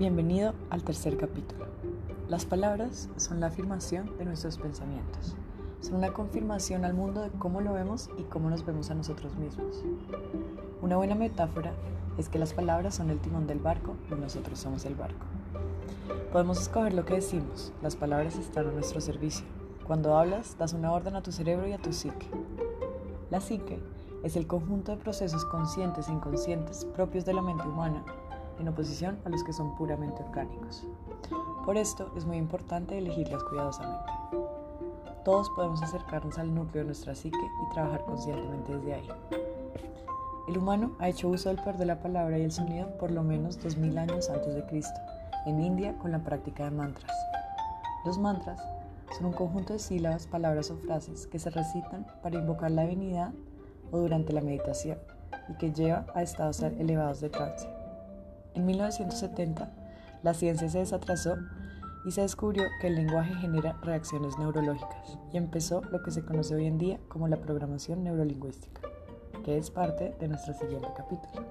Bienvenido al tercer capítulo. Las palabras son la afirmación de nuestros pensamientos. Son una confirmación al mundo de cómo lo vemos y cómo nos vemos a nosotros mismos. Una buena metáfora es que las palabras son el timón del barco y nosotros somos el barco. Podemos escoger lo que decimos, las palabras están a nuestro servicio. Cuando hablas, das una orden a tu cerebro y a tu psique. La psique es el conjunto de procesos conscientes e inconscientes propios de la mente humana, en oposición a los que son puramente orgánicos. Por esto es muy importante elegirlas cuidadosamente. Todos podemos acercarnos al núcleo de nuestra psique y trabajar conscientemente desde ahí. El humano ha hecho uso del poder de la palabra y el sonido por lo menos 2000 años antes de Cristo, en India con la práctica de mantras. Los mantras son un conjunto de sílabas, palabras o frases que se recitan para invocar la divinidad o durante la meditación y que lleva a estados elevados de trance. En 1970, la ciencia se desatrasó y se descubrió que el lenguaje genera reacciones neurológicas y empezó lo que se conoce hoy en día como la programación neurolingüística, que es parte de nuestro siguiente capítulo.